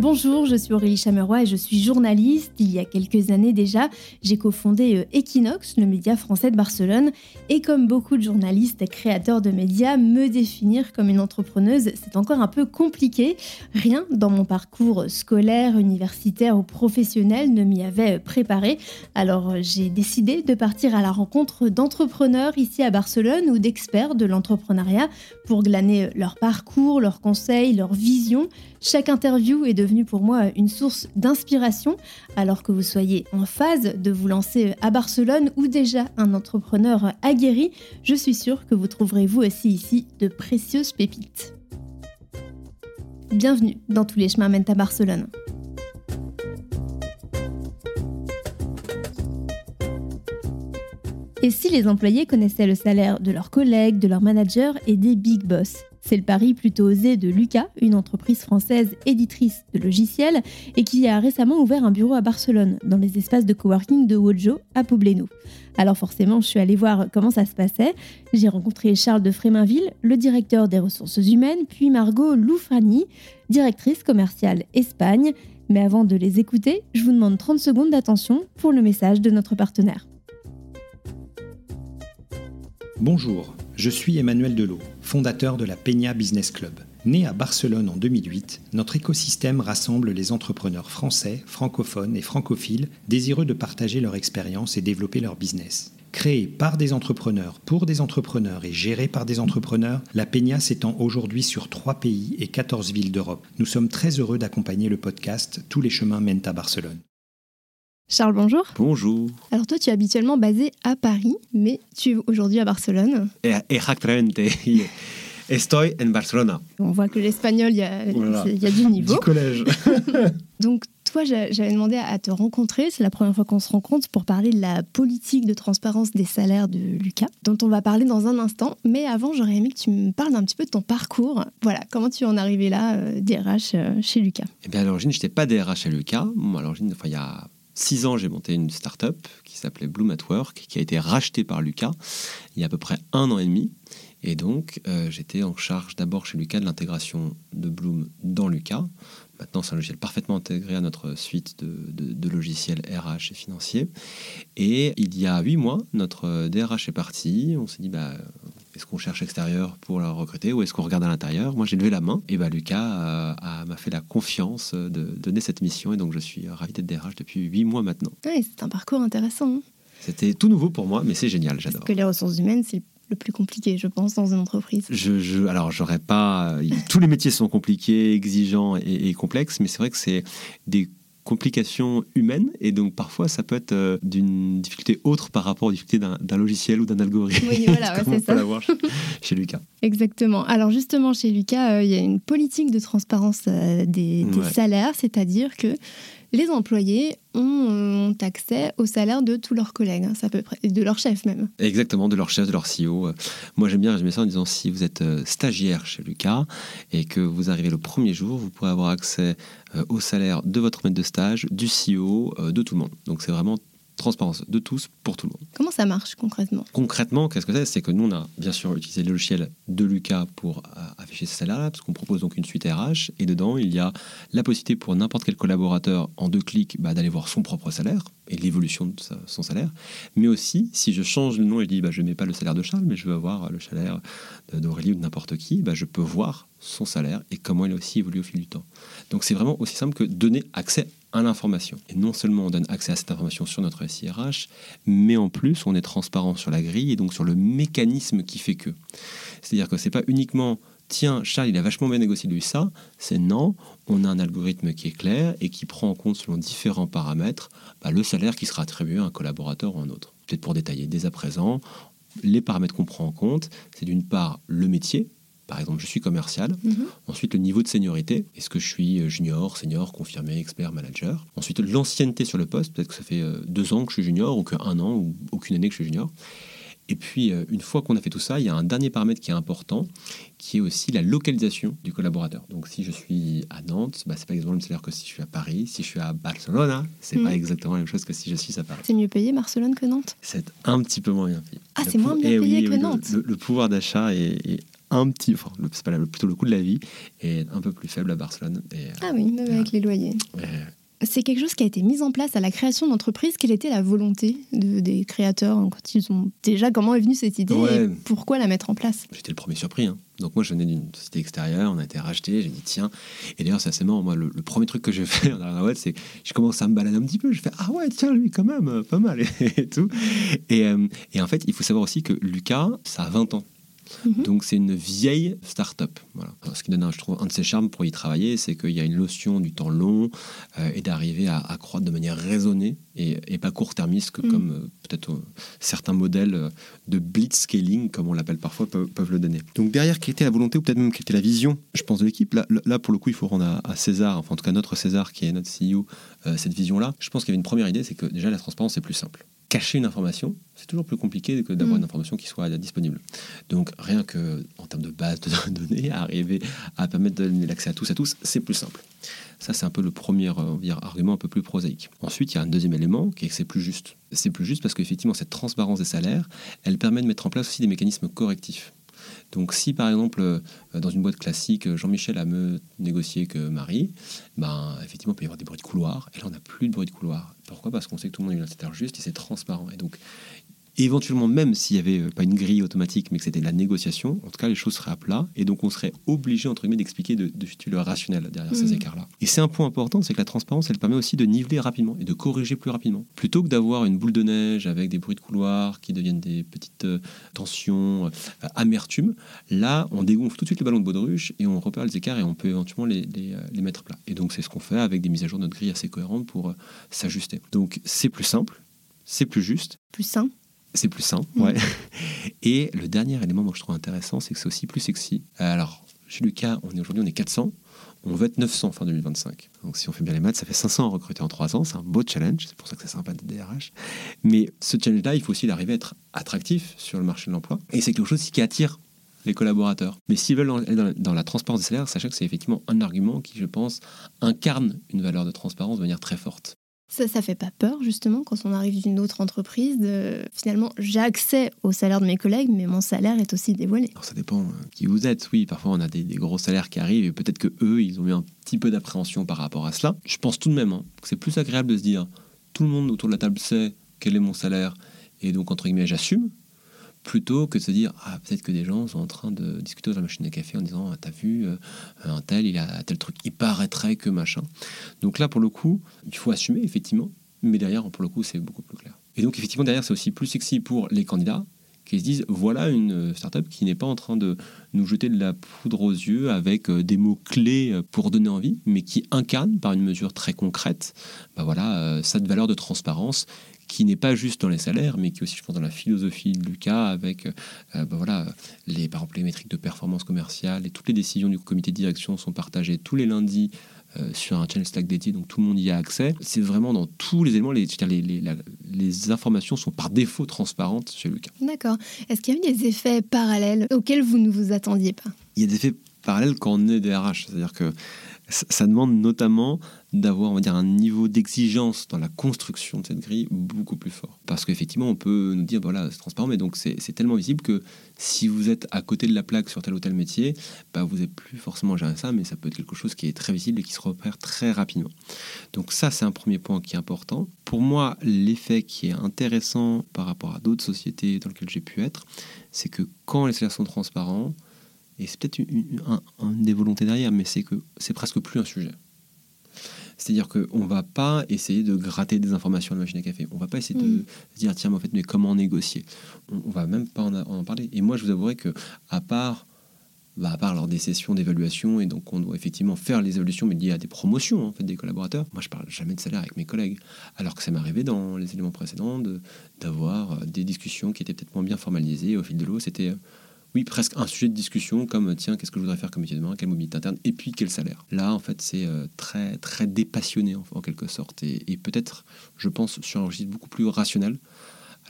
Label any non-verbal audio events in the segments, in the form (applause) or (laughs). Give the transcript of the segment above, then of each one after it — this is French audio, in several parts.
Bonjour, je suis Aurélie Chameroy et je suis journaliste. Il y a quelques années déjà, j'ai cofondé euh, Equinox, le média français de Barcelone. Et comme beaucoup de journalistes et créateurs de médias, me définir comme une entrepreneuse, c'est encore un peu compliqué. Rien dans mon parcours scolaire, universitaire ou professionnel ne m'y avait préparé. Alors j'ai décidé de partir à la rencontre d'entrepreneurs ici à Barcelone ou d'experts de l'entrepreneuriat pour glaner leur parcours, leurs conseils, leurs visions. Chaque interview est devenue pour moi une source d'inspiration, alors que vous soyez en phase de vous lancer à Barcelone ou déjà un entrepreneur aguerri, je suis sûre que vous trouverez vous aussi ici de précieuses pépites. Bienvenue dans Tous les chemins mènent à Barcelone. Et si les employés connaissaient le salaire de leurs collègues, de leurs managers et des big boss? C'est le pari plutôt osé de Lucas, une entreprise française éditrice de logiciels et qui a récemment ouvert un bureau à Barcelone, dans les espaces de coworking de Wojo à Poblenou. Alors forcément, je suis allée voir comment ça se passait. J'ai rencontré Charles de Fréminville, le directeur des ressources humaines, puis Margot Loufrani, directrice commerciale Espagne. Mais avant de les écouter, je vous demande 30 secondes d'attention pour le message de notre partenaire. Bonjour, je suis Emmanuel Delot, fondateur de la Peña Business Club. Né à Barcelone en 2008, notre écosystème rassemble les entrepreneurs français, francophones et francophiles désireux de partager leur expérience et développer leur business. Créé par des entrepreneurs, pour des entrepreneurs et géré par des entrepreneurs, la Peña s'étend aujourd'hui sur trois pays et 14 villes d'Europe. Nous sommes très heureux d'accompagner le podcast Tous les chemins mènent à Barcelone. Charles, bonjour. Bonjour. Alors toi, tu es habituellement basé à Paris, mais tu es aujourd'hui à Barcelone. Exactement. (laughs) Estoy en Barcelona. On voit que l'espagnol, il y, a du niveau. Du collège. (laughs) Donc toi, j'avais demandé à te rencontrer, c'est la première fois qu'on se rencontre, pour parler de la politique de transparence des salaires de Lucas, dont on va parler dans un instant. Mais avant, j'aurais aimé que tu me parles un petit peu de ton parcours. Voilà, comment tu en es arrivé là, euh, DRH euh, chez Lucas? Eh bien, à l'origine, je n'étais pas DRH chez Lucas. à l'origine, enfin, il y a six ans, j'ai monté une start-up qui s'appelait Bloom at Work, qui a été rachetée par Lucas il y a à peu près un an et demi. Et donc, euh, j'étais en charge d'abord chez Lucas de l'intégration de Bloom dans Lucas. Maintenant, c'est un logiciel parfaitement intégré à notre suite de, logiciels RH et financiers. Et il y a huit mois, notre DRH est parti. On s'est dit, bah, est-ce qu'on cherche extérieur pour la recruter ou est-ce qu'on regarde à l'intérieur? Moi, j'ai levé la main et bah, Lucas m'a fait la confiance de donner cette mission et donc je suis ravi d'être DRH depuis huit mois maintenant. c'est un parcours intéressant. Hein. C'était tout nouveau pour moi, mais c'est génial, j'adore. Parce que les ressources humaines, c'est le plus compliqué, je pense, dans une entreprise. Je, je alors, j'aurais pas. Tous les métiers sont compliqués, exigeants et, et complexes, mais c'est vrai que c'est des complications humaines et donc parfois ça peut être euh, d'une difficulté autre par rapport aux difficultés d'un logiciel ou d'un algorithme. Oui, voilà, (laughs) peut l'avoir (laughs) chez Lucas. Exactement. Alors justement chez Lucas, euh, il y a une politique de transparence euh, des, salaires, c'est-à-dire que les employés ont, accès au salaire de tous leurs collègues, hein, peu près, de leur chef même. Exactement, de leur chef, de leur CEO. Moi, j'aime bien résumer ça en disant si vous êtes stagiaire chez Lucas et que vous arrivez le premier jour, vous pourrez avoir accès au salaire de votre maître de stage, du CEO, euh, de tout le monde. Donc c'est vraiment transparence de tous pour tout le monde. Comment ça marche concrètement? Concrètement, qu'est-ce que c'est? C'est que nous, on a bien sûr utilisé le logiciel de Lucas pour euh, afficher ce salaire parce qu'on propose donc une suite RH, et dedans, il y a la possibilité pour n'importe quel collaborateur, en deux clics, bah, d'aller voir son propre salaire et l'évolution de son salaire. Mais aussi, si je change le nom et je dis, bah, je ne mets pas le salaire de Charles, mais je veux avoir le salaire d'Aurélie ou de n'importe qui, bah, je peux voir son salaire et comment il a aussi évolué au fil du temps. Donc c'est vraiment aussi simple que donner accès à l'information. Et non seulement on donne accès à cette information sur notre SIRH, mais en plus on est transparent sur la grille et donc sur le mécanisme qui fait que. C'est-à-dire que c'est pas uniquement tiens, Charles, il a vachement bien négocié lui ça. C'est non, on a un algorithme qui est clair et qui prend en compte selon différents paramètres bah, le salaire qui sera attribué à un collaborateur ou à un autre. Peut-être pour détailler dès à présent, les paramètres qu'on prend en compte, c'est d'une part le métier, par exemple, je suis commercial. Mhm. Ensuite, le niveau de seniorité. Est-ce que je suis euh, junior, senior, confirmé, expert, manager? Ensuite, l'ancienneté sur le poste. Peut-être que ça fait euh, deux ans que je suis junior ou qu'un an ou aucune année que je suis junior. Et puis, euh, une fois qu'on a fait tout ça, il y a un dernier paramètre qui est important, qui est aussi la localisation du collaborateur. Donc, si je suis à Nantes, bah, c'est pas exactement le même salaire que si je suis à Paris. Si je suis à Barcelone, c'est n'est pas mhm. exactement la même chose que si je suis à Paris. C'est mieux payé Barcelone que Nantes? C'est un petit peu moins bien payé. Ah, c'est moins bien eh payé que oui, Nantes le, pouvoir d'achat est, un petit, enfin, c'est pas plutôt le coût de la vie est un peu plus faible à Barcelone. Et, ah oui, même avec les loyers. C'est quelque chose qui a été mis en place à la création d'entreprise. Quelle était la volonté des créateurs quand ils ont déjà comment est venue cette idée et pourquoi la mettre en place? J'étais le premier surpris. Hein. Donc moi je venais d'une société extérieure, on a été racheté, j'ai dit tiens. Et d'ailleurs c'est assez marrant. Moi le, premier truc que j'ai (laughs) fait dans la web, c'est je commence à me balader un petit peu. Je fais ah ouais tiens lui quand même euh, pas mal (laughs) et, tout. Et, euh, et en fait il faut savoir aussi que Lucas ça a 20 ans. Mhm. Donc c'est une vieille start-up. Voilà. ce qui donne, un, je trouve, un de ses charmes pour y travailler, c'est qu'il y a une notion du temps long euh, et d'arriver à, croître de manière raisonnée et, pas court-termiste mhm. comme euh, peut-être euh, certains modèles de blitzscaling, comme on l'appelle parfois, peuvent, le donner. Donc derrière, quelle était la volonté ou peut-être même quelle était la vision, je pense, de l'équipe là, là, pour le coup, il faut rendre à, à, César, enfin en tout cas notre César qui est notre CEO, cette vision-là. Je pense qu'il y avait une première idée, c'est que déjà la transparence est plus simple cacher une information, c'est toujours plus compliqué que d'avoir mm. une information qui soit disponible. Donc rien que en termes de base de (laughs) données, arriver à permettre de donner l'accès à tous à tous, c'est plus simple. Ça, c'est un peu le premier euh, argument un peu plus prosaïque. Ensuite, il y a un deuxième élément qui est que c'est plus juste. C'est plus juste parce qu'effectivement, cette transparence des salaires, elle permet de mettre en place aussi des mécanismes correctifs. Donc si par exemple euh, dans une boîte classique, Jean-Michel a mieux négocié que Marie, ben, effectivement il peut y avoir des bruits de couloir, et là on n'a plus de bruit de couloir. Pourquoi? Parce qu'on sait que tout le monde est un salaire juste et c'est transparent. Et donc éventuellement, même s'il n'y avait euh, pas une grille automatique, mais que c'était de la négociation, en tout cas, les choses seraient à plat. Et donc, on serait obligé, entre guillemets, d'expliquer de, de, le rationnel derrière ces mmh. écarts-là. Et c'est un point important, c'est que la transparence, elle permet aussi de niveler rapidement et de corriger plus rapidement. Plutôt que d'avoir une boule de neige avec des bruits de couloir qui deviennent des petites euh, tensions, euh, amertumes, là, on dégonfle tout de suite le ballon de baudruche et on repère les écarts et on peut éventuellement les, les, les mettre plats. Et donc, c'est ce qu'on fait avec des mises à jour de notre grille assez cohérentes pour s'ajuster. Donc, c'est plus simple, c'est plus juste. Plus sain c'est plus simple, ouais. (laughs) Et le dernier élément que je trouve intéressant, c'est que c'est aussi plus sexy. Alors, chez Lucas, on est aujourd'hui on est 400, on va être 900 fin 2025. Donc si on fait bien les maths, ça fait 500 à recruter en 3 ans, c'est un beau challenge, c'est pour ça que c'est sympa de DRH. Mais ce challenge-là, il faut aussi arriver à être attractif sur le marché de l'emploi. Et c'est quelque chose qui attire les collaborateurs. Mais s'ils veulent aller dans la transparence des salaires, sachez que c'est effectivement un argument qui, je pense, incarne une valeur de transparence de manière très forte. Ça, ça fait pas peur, justement, quand on arrive d'une autre entreprise. Finalement, j'ai accès au salaire de mes collègues, mais mon salaire est aussi dévoilé. ça dépend euh, qui vous êtes. Oui, parfois, on a des, gros salaires qui arrivent et peut-être que eux, ils ont eu un petit peu d'appréhension par rapport à cela. Je pense tout de même hein, que c'est plus agréable de se dire tout le monde autour de la table sait quel est mon salaire et donc, entre guillemets, j'assume plutôt que de se dire ah peut-être que des gens sont en train de discuter dans la machine à café en disant ah, t'as vu euh, un tel il a tel truc il paraîtrait que machin. Donc là pour le coup il faut assumer effectivement mais derrière pour le coup c'est beaucoup plus clair. Et donc effectivement derrière c'est aussi plus sexy pour les candidats qui se disent voilà une startup qui n'est pas en train de nous jeter de la poudre aux yeux avec euh, des mots clés euh, pour donner envie, mais qui incarne par une mesure très concrète, bah voilà, cette valeur de transparence qui n'est pas juste dans les salaires, mais qui est aussi, je pense, dans la philosophie de Lucas, avec euh, ben voilà, les, par exemple, les métriques de performance commerciale et toutes les décisions du comité de direction sont partagées tous les lundis euh, sur un channel Slack dédié, donc tout le monde y a accès. C'est vraiment dans tous les éléments, les, les, les, les, informations sont par défaut transparentes chez Lucas. D'accord. Est-ce qu'il y a eu des effets parallèles auxquels vous ne vous attendiez pas? Il y a des effets parallèles quand on est DRH, c'est-à-dire que ça demande notamment d'avoir un niveau d'exigence dans la construction de cette grille beaucoup plus fort. Parce qu'effectivement on peut nous dire voilà c'est transparent mais donc c'est tellement visible que si vous êtes à côté de la plaque sur tel ou tel métier bah, vous n'êtes plus forcément géré ça mais ça peut être quelque chose qui est très visible et qui se repère très rapidement. Donc ça c'est un premier point qui est important. Pour moi l'effet qui est intéressant par rapport à d'autres sociétés dans lesquelles j'ai pu être c'est que quand les salaires sont transparents et c'est peut-être une, des volontés derrière, mais c'est que c'est presque plus un sujet. C'est-à-dire qu'on ne va pas essayer de gratter des informations à la machine à café. On ne va pas essayer de mm. dire, tiens, mais en fait, mais comment négocier? On ne va même pas en, parler. Et moi, je vous avouerai que, à part, bah, à part lors des sessions d'évaluation, et donc on doit effectivement faire les évaluations, mais liées à des promotions en fait, des collaborateurs, moi, je parle jamais de salaire avec mes collègues. Alors que ça m'est arrivé dans les éléments précédents d'avoir des discussions qui étaient peut-être moins bien formalisées. Au fil de l'eau, c'était oui, presque un sujet de discussion comme tiens, qu'est-ce que je voudrais faire comme métier demain, quelle mobilité interne, et puis quel salaire. Là, en fait, c'est euh, très, très dépassionné en, quelque sorte, et, peut-être, je pense, sur un registre beaucoup plus rationnel,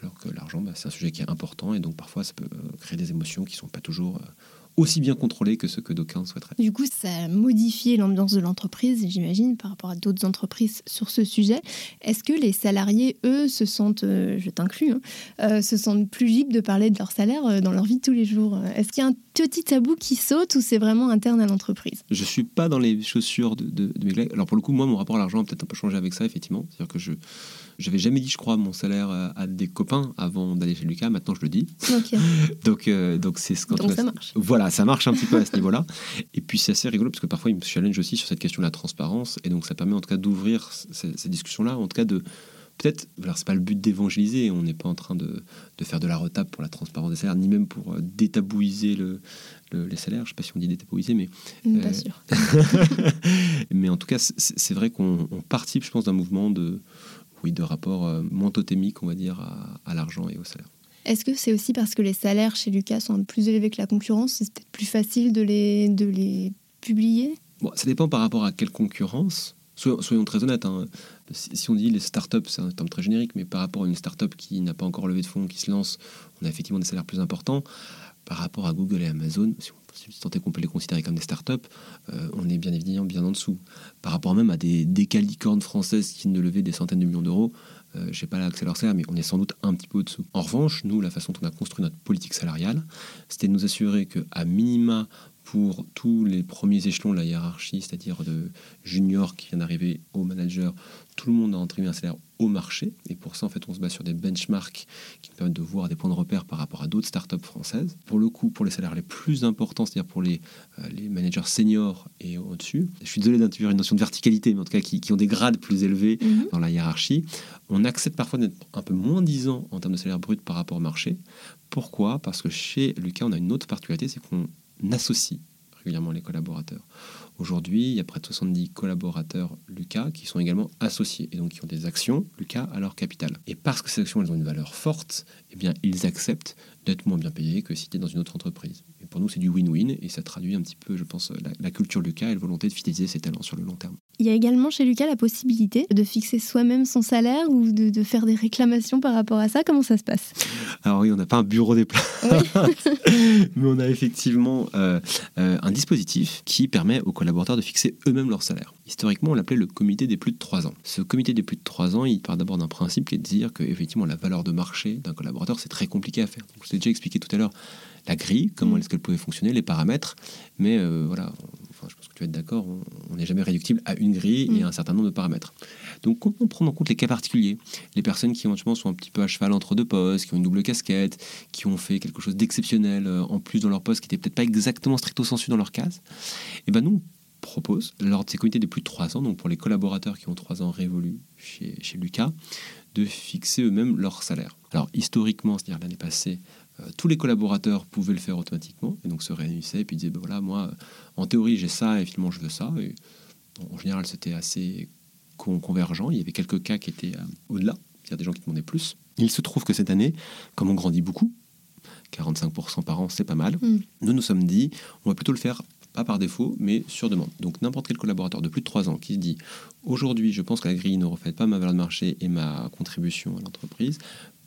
alors que l'argent, bah, c'est un sujet qui est important, et donc parfois, ça peut euh, créer des émotions qui ne sont pas toujours euh, aussi bien contrôlés que ceux que d'aucuns souhaiteraient. Du coup, ça a modifié l'ambiance de l'entreprise, j'imagine, par rapport à d'autres entreprises sur ce sujet. Est-ce que les salariés, eux, se sentent, euh, je t'inclus, hein, euh, se sentent plus libres de parler de leur salaire euh, dans leur vie de tous les jours Est-ce qu'il y a un petit tabou qui saute ou c'est vraiment interne à l'entreprise? Je suis pas dans les chaussures de, de, mes collègues. Alors pour le coup, moi, mon rapport à l'argent a peut-être un peu changé avec ça, effectivement. C'est-à-dire que je j'avais jamais dit, je crois, mon salaire à, des copains avant d'aller chez Lucas. Maintenant, je le dis. (laughs) donc, euh, donc c'est ce Donc ça marche. Voilà, ça marche un petit peu à ce (laughs) niveau-là. Et puis c'est assez rigolo parce que parfois il me challenge aussi sur cette question de la transparence. Et donc ça permet en tout cas d'ouvrir ces, discussions-là, en tout cas de peut-être, alors c'est pas le but d'évangéliser, on n'est pas en train de, de, faire de la retape pour la transparence des salaires, ni même pour euh, détabouiser le, les salaires. Je sais pas si on dit détabouiser, mais. Pas euh, sûr. (laughs) mais en tout cas, c'est vrai qu'on participe, je pense, d'un mouvement de, oui, de rapport euh, moins totémique, on va dire, à, l'argent et au salaire. Est-ce que c'est aussi parce que les salaires chez Lucas sont plus élevés que la concurrence C'est peut-être plus facile de les, de les publier? Bon, Ça dépend par rapport à quelle concurrence. Soyons, très honnêtes. Hein. Si, on dit les startups, c'est un terme très générique, mais par rapport à une startup qui n'a pas encore levé de fonds, qui se lance, on a effectivement des salaires plus importants. Par rapport à Google et Amazon, si on si tant qu'on peut les considérer comme des startups, euh, on est bien évidemment bien en dessous. Par rapport même à des, des calicornes françaises qui ne levaient des centaines de millions d'euros, euh, je n'ai pas l'accès à leur salaire, mais on est sans doute un petit peu au-dessous. En revanche, nous, la façon dont on a construit notre politique salariale, c'était de nous assurer qu'à minima, pour tous les premiers échelons de la hiérarchie, c'est-à-dire de junior qui vient d'arriver au manager, tout le monde a entraîné un salaire au marché. Et pour ça, en fait, on se base sur des benchmarks qui nous permettent de voir des points de repère par rapport à d'autres startups françaises. Pour le coup, pour les salaires les plus importants, c'est-à-dire pour les, euh, les managers seniors et au-dessus, je suis désolé d'introduire une notion de verticalité, mais en tout cas qui, ont des grades plus élevés mhm. dans la hiérarchie, on accepte parfois d'être un peu moins disant en termes de salaire brut par rapport au marché. Pourquoi? Parce que chez Lucas, on a une autre particularité, c'est qu'on associe régulièrement les collaborateurs. Aujourd'hui, il y a près de 70 collaborateurs Lucas qui sont également associés et donc qui ont des actions Lucas à leur capital. Et parce que ces actions elles ont une valeur forte, eh bien ils acceptent d'être moins bien payés que si tu es dans une autre entreprise. Et pour nous, c'est du win-win et ça traduit un petit peu, je pense, la, culture Lucas et la volonté de fidéliser ses talents sur le long terme. Il y a également chez Lucas la possibilité de fixer soi-même son salaire ou de, faire des réclamations par rapport à ça. Comment ça se passe? Alors oui, on n'a pas un bureau des plats, (laughs) mais on a effectivement euh, euh, un dispositif qui permet aux collaborateurs de fixer eux-mêmes leur salaire. Historiquement, on l'appelait le comité des plus de 3 ans. Ce comité des plus de 3 ans, il part d'abord d'un principe qui est de dire que effectivement la valeur de marché d'un collaborateur, c'est très compliqué à faire. Donc, je l'ai déjà expliqué tout à l'heure la grille, comment mm. est-ce qu'elle pouvait fonctionner, les paramètres, mais euh, voilà, je pense que tu vas être d'accord, on n'est jamais réductible à une grille et à mm. un certain nombre de paramètres. Donc, comment prendre en compte les cas particuliers? Les personnes qui éventuellement sont un petit peu à cheval entre deux postes, qui ont une double casquette, qui ont fait quelque chose d'exceptionnel euh, en plus dans leur poste, qui n'était peut-être pas exactement stricto sensu dans leur case, et eh ben nous, propose, lors de ces comités de plus de 3 ans, donc pour les collaborateurs qui ont 3 ans révolus chez, chez Lucas, de fixer eux-mêmes leur salaire. Alors historiquement, c'est-à-dire l'année passée, tous les collaborateurs pouvaient le faire automatiquement et donc se réunissaient et puis disaient ben voilà moi en théorie j'ai ça et finalement je veux ça et en général c'était assez convergent il y avait quelques cas qui étaient euh, au-delà il y a des gens qui demandaient plus il se trouve que cette année comme on grandit beaucoup 45% par an c'est pas mal mm. nous nous sommes dit on va plutôt le faire pas par défaut, mais sur demande. Donc n'importe quel collaborateur de plus de 3 ans qui se dit aujourd'hui je pense que la grille ne reflète pas ma valeur de marché et ma contribution à l'entreprise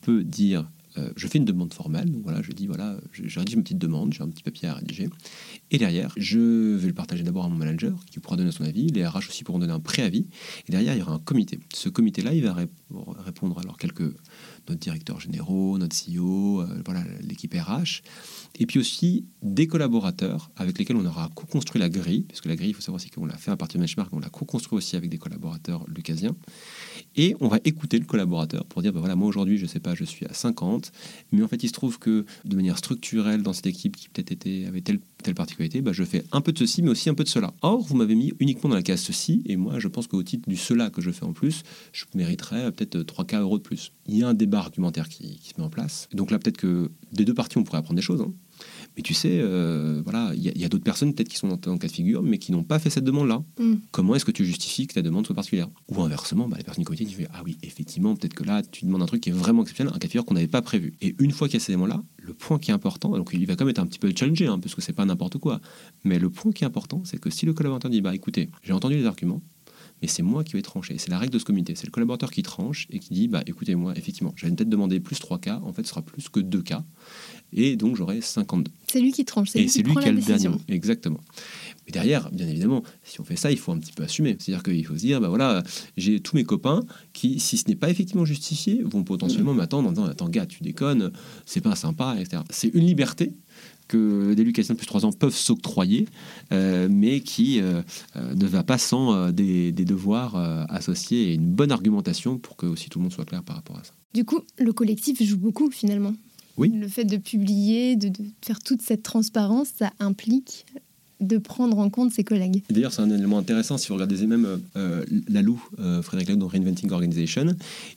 peut dire euh, je fais une demande formelle, donc voilà, je dis voilà, je, rédige une petite demande, j'ai un petit papier à rédiger. Et derrière, je vais le partager d'abord à mon manager qui pourra donner son avis. Les RH aussi pourront donner un préavis. Et derrière, il y aura un comité. Ce comité-là, il va répondre alors quelques notre directeur généraux, notre CEO, euh, voilà l'équipe RH, et puis aussi des collaborateurs avec lesquels on aura co-construit la grille, puisque la grille, il faut savoir aussi qu'on l'a fait à partir de benchmark, on l'a co-construit aussi avec des collaborateurs lucasiens, et on va écouter le collaborateur pour dire, ben voilà, moi aujourd'hui, je sais pas, je suis à 50, mais en fait, il se trouve que de manière structurelle, dans cette équipe qui peut-être avait telle, telle particularité, ben, je fais un peu de ceci, mais aussi un peu de cela. Or, vous m'avez mis uniquement dans la case ceci, et moi, je pense qu'au titre du cela que je fais en plus, je mériterais peut-être 3K euros de plus. Il y a un débat argumentaire qui, se met en place. donc là, peut-être que des deux parties, on pourrait apprendre des choses. Hein. Mais tu sais, euh, voilà, il y a, d'autres personnes peut-être qui sont dans le cas de figure, mais qui n'ont pas fait cette demande-là. Mm. Comment est-ce que tu justifies que ta demande soit particulière? Ou inversement, bah, les personnes côté disent ah oui, effectivement, peut-être que là, tu demandes un truc qui est vraiment exceptionnel, un cas de figure qu'on n'avait pas prévu. Et une fois qu'il y a ces éléments-là, le point qui est important, donc il va quand même être un petit peu challengé, hein, parce que c'est pas n'importe quoi. Mais le point qui est important, c'est que si le collaborateur dit bah écoutez, j'ai entendu les arguments, mais c'est moi qui vais trancher. C'est la règle de ce comité. C'est le collaborateur qui tranche et qui dit bah, écoutez, moi, effectivement, j'avais peut-être demandé plus 3 cas, en fait, ce sera plus que 2 cas, et donc j'aurai 52. C'est lui qui tranche, c'est Et lui c'est qui lui prend qui a la le dernier décision. mot. Exactement. Mais derrière, bien évidemment, si on fait ça, il faut un petit peu assumer. C'est-à-dire qu'il faut se dire, bah voilà, j'ai tous mes copains qui, si ce n'est pas effectivement justifié, vont potentiellement m'attendre en disant, attends gars, tu déconnes, c'est pas sympa, etc. C'est une liberté que des Lucasiens de plus de 3 ans peuvent s'octroyer, euh, mais qui euh, euh, ne va pas sans euh, des, des devoirs associés et une bonne argumentation pour que aussi tout le monde soit clair par rapport à ça. Du coup, le collectif joue beaucoup finalement. Oui. Le fait de publier, de, de faire toute cette transparence, ça implique de prendre en compte ses collègues. D'ailleurs, c'est un élément intéressant si vous regardez même euh, Lalou, euh, Frédéric Laloux dans Reinventing Organization.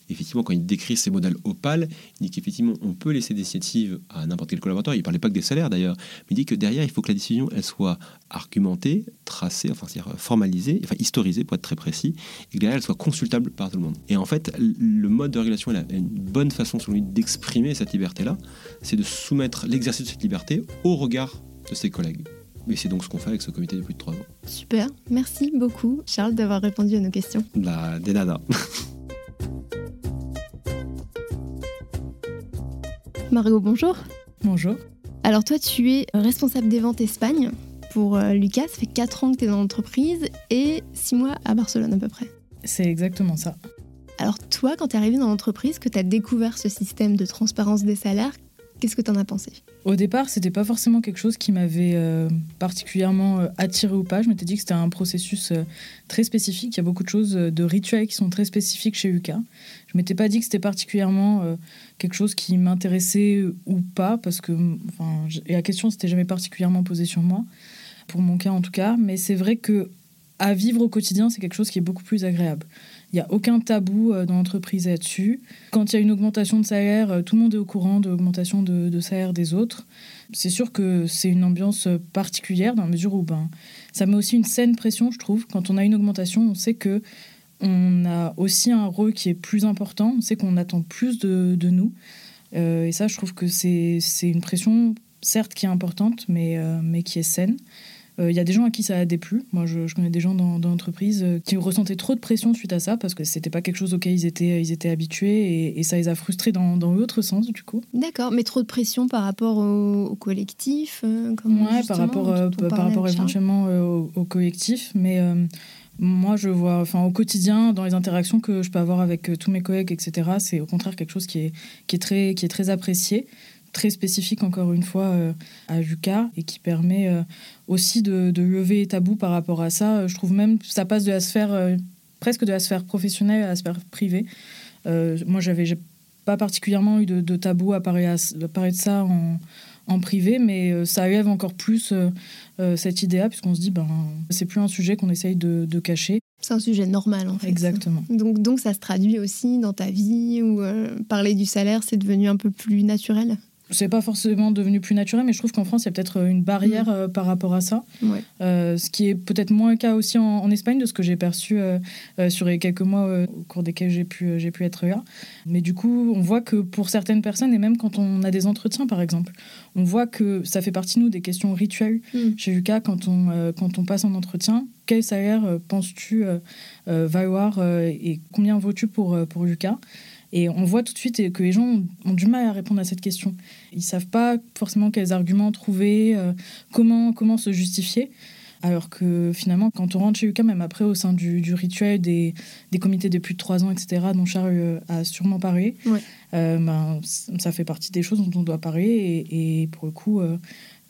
Effectivement, quand il décrit ces modèles opales, il dit qu'effectivement, on peut laisser des initiatives à n'importe quel collaborateur. Il ne parlait pas que des salaires d'ailleurs, mais il dit que derrière, il faut que la décision elle soit argumentée, tracée, enfin, c'est-à-dire formalisée, enfin historisée pour être très précis, et que derrière, elle soit consultable par tout le monde. Et en fait, le mode de régulation est une bonne façon, selon lui, d'exprimer cette liberté-là, c'est de soumettre l'exercice de cette liberté au regard de ses collègues. Et c'est donc ce qu'on fait avec ce comité depuis plus de trois ans. Super, merci beaucoup Charles d'avoir répondu à nos questions. La, des nanas. (laughs) Margot, bonjour. Bonjour. Alors toi, tu es responsable des ventes Espagne pour euh, Lucas. Ça fait 4 ans que tu es dans l'entreprise et 6 mois à Barcelone à peu près. C'est exactement ça. Alors toi, quand tu es arrivé dans l'entreprise, que tu as découvert ce système de transparence des salaires, qu'est-ce que tu en as pensé? Au départ, c'était pas forcément quelque chose qui m'avait euh, particulièrement euh, attiré ou pas. Je m'étais dit que c'était un processus euh, très spécifique. Il y a beaucoup de choses, de rituels qui sont très spécifiques chez UK. Je m'étais pas dit que c'était particulièrement quelque chose qui m'intéressait ou pas, parce que et la question s'était jamais particulièrement posée sur moi, pour mon cas en tout cas. Mais c'est vrai que à vivre au quotidien, c'est quelque chose qui est beaucoup plus agréable. Il n'y a aucun tabou euh, dans l'entreprise là-dessus. Quand il y a une augmentation de salaire, euh, tout le monde est au courant de l'augmentation de, de salaire des autres. C'est sûr que c'est une ambiance euh, particulière dans la mesure où ben, ça met aussi une saine pression, je trouve. Quand on a une augmentation, on sait que on a aussi un rôle qui est plus important. On sait qu'on attend plus de, nous. Et ça, je trouve que c'est une pression, certes, qui est importante, mais, mais qui est saine. Euh, Il y a des gens à qui ça a déplu. Moi, je, je connais des gens dans, dans l'entreprise euh, qui ressentaient trop de pression suite à ça parce que c'était pas quelque chose auquel ils étaient, ils étaient habitués et, et ça les a frustrés dans, dans l'autre sens, du coup. D'accord, mais trop de pression par rapport au, au collectif euh, comment Ouais, par rapport, euh, par rapport éventuellement euh, au, au collectif. Mais euh, moi, je vois, enfin, au quotidien, dans les interactions que je peux avoir avec euh, tous mes collègues, etc., c'est au contraire quelque chose qui est, qui est, très, qui est très apprécié, très spécifique, encore une fois, euh, à Juca et qui permet euh, aussi de, de lever les tabous par rapport à ça. Je trouve même que ça passe de la sphère, euh, presque de la sphère professionnelle à la sphère privée. Moi, j'avais pas particulièrement eu de, de tabou à parler, à, à parler de ça en, en privé, mais ça élève encore plus cette idée-là, puisqu'on se dit, ben, c'est plus un sujet qu'on essaye de, de cacher. C'est un sujet normal en fait. Exactement. Donc, donc ça se traduit aussi dans ta vie où euh, parler du salaire c'est devenu un peu plus naturel? C'est pas forcément devenu plus naturel, mais je trouve qu'en France, il y a peut-être une barrière euh, par rapport à ça. Ouais. Euh, ce qui est peut-être moins le cas aussi en, en Espagne, de ce que j'ai perçu euh, euh, sur les quelques mois euh, au cours desquels j'ai pu, euh, j'ai pu être là. Mais du coup, on voit que pour certaines personnes, et même quand on a des entretiens par exemple, on voit que ça fait partie, nous, des questions rituelles Mm. chez Lucas quand on, euh, quand on passe en entretien. Quel salaire euh, penses-tu euh, euh, valoir euh, et combien vaux-tu pour, euh, pour Lucas? Et on voit tout de suite que les gens ont, ont du mal à répondre à cette question. Ils savent pas forcément quels arguments trouver, euh, comment, comment se justifier. Alors que finalement, quand on rentre chez Lucas, même après au sein du, du rituel des, des comités de plus de 3 ans, etc., dont Charles euh, a sûrement parlé, Ouais. euh, ben, ça fait partie des choses dont on doit parler et, et pour le coup, euh,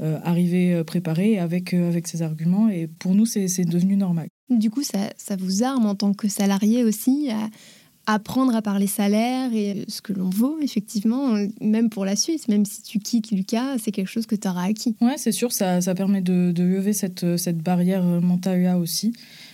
euh, arriver préparé avec, avec ces arguments. Et pour nous, c'est c'est devenu normal. Du coup, ça, ça vous arme en tant que salarié aussi à apprendre à parler salaire et ce que l'on vaut, effectivement, euh, même pour la Suisse, même si tu quittes Lucas, c'est quelque chose que tu auras acquis. Ouais, c'est sûr, ça, ça permet de, de lever cette, cette barrière mentale-là aussi.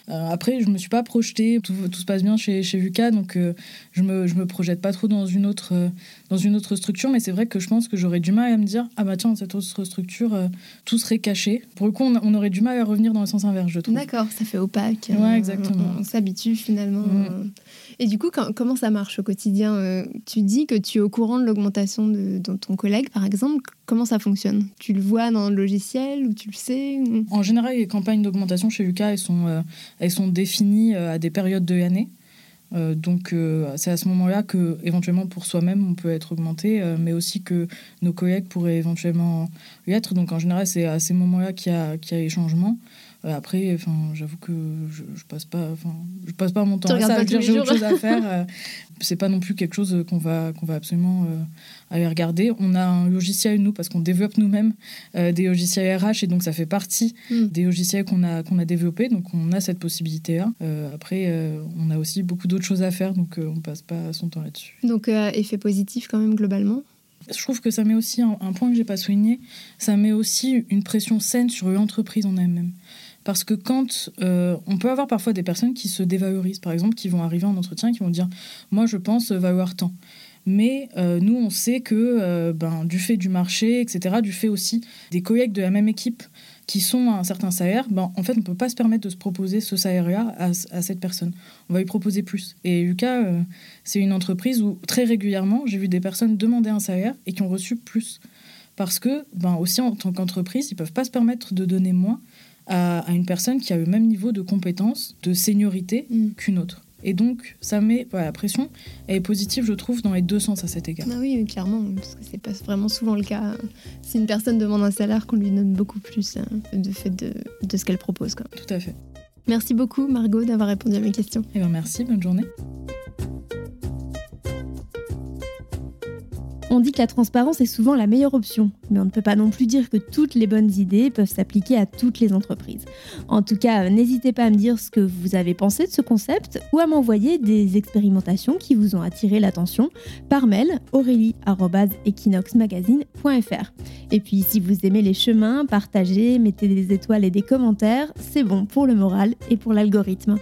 Euh, après, je me suis pas projetée, tout, tout se passe bien chez, chez Lucas, donc euh, je me, je me projette pas trop dans une autre, euh, dans une autre structure, mais c'est vrai que je pense que j'aurais du mal à me dire, ah bah tiens, dans cette autre structure, euh, tout serait caché. Pour le coup, on, on aurait du mal à revenir dans le sens inverse, je trouve. D'accord, ça fait opaque. Ouais, euh, exactement. On, on s'habitue finalement. Mm. Et du coup, comment ça marche au quotidien euh, Tu dis que tu es au courant de l'augmentation de, ton collègue, par exemple. Comment ça fonctionne? Tu le vois dans le logiciel ou tu le sais En général, les campagnes d'augmentation chez Lucas, elles sont, euh, elles sont définies euh, à des périodes de l'année. donc c'est à ce moment-là que éventuellement pour soi-même on peut être augmenté, mais aussi que nos collègues pourraient éventuellement l'être. Donc en général c'est à ces moments-là qu'il y, y, a les changements. Euh, après, enfin, j'avoue que je, je, passe pas, enfin, je passe pas mon temps à ça. Dire j'ai autre chose à faire. (laughs) Euh, c'est pas non plus quelque chose qu'on va qu'on va absolument euh, aller regarder. On a un logiciel nous parce qu'on développe nous-mêmes des logiciels RH et donc ça fait partie hmm. des logiciels qu'on a qu'on a développés. Donc on a cette possibilité là. après, on a aussi beaucoup d'autres choses à faire, donc on passe pas son temps là-dessus. Donc effet positif quand même globalement? Je trouve que ça met aussi un, un point que j'ai pas souligné. Ça met aussi une pression saine sur l'entreprise en elle-même. Parce que quand euh, on peut avoir parfois des personnes qui se dévalorisent, par exemple, qui vont arriver en entretien, qui vont dire Moi, je pense valoir tant. Mais euh, nous, on sait que euh, ben, du fait du marché, etc., du fait aussi des collègues de la même équipe qui sont à un certain salaire, ben, en fait, on ne peut pas se permettre de se proposer ce salaire-là à, cette personne. On va lui proposer plus. Et Lucas, c'est une entreprise où très régulièrement, j'ai vu des personnes demander un salaire et qui ont reçu plus. Parce que, ben, aussi en tant qu'entreprise, ils ne peuvent pas se permettre de donner moins à, une personne qui a le même niveau de compétence, de seniorité mm. qu'une autre. Et donc, ça met la pression. Elle est positive, je trouve, dans les deux sens à cet égard. Ah oui, clairement, parce que c'est pas vraiment souvent le cas. Si une personne demande un salaire, qu'on lui donne beaucoup plus hein, de fait de, de ce qu'elle propose. Quoi. Tout à fait. Merci beaucoup, Margot, d'avoir répondu à mes questions. Eh bien, merci, bonne journée. On dit que la transparence est souvent la meilleure option, mais on ne peut pas non plus dire que toutes les bonnes idées peuvent s'appliquer à toutes les entreprises. En tout cas, n'hésitez pas à me dire ce que vous avez pensé de ce concept ou à m'envoyer des expérimentations qui vous ont attiré l'attention par mail aurélie.equinoxmagazine.fr. Et puis si vous aimez les chemins, partagez, mettez des étoiles et des commentaires, c'est bon pour le moral et pour l'algorithme.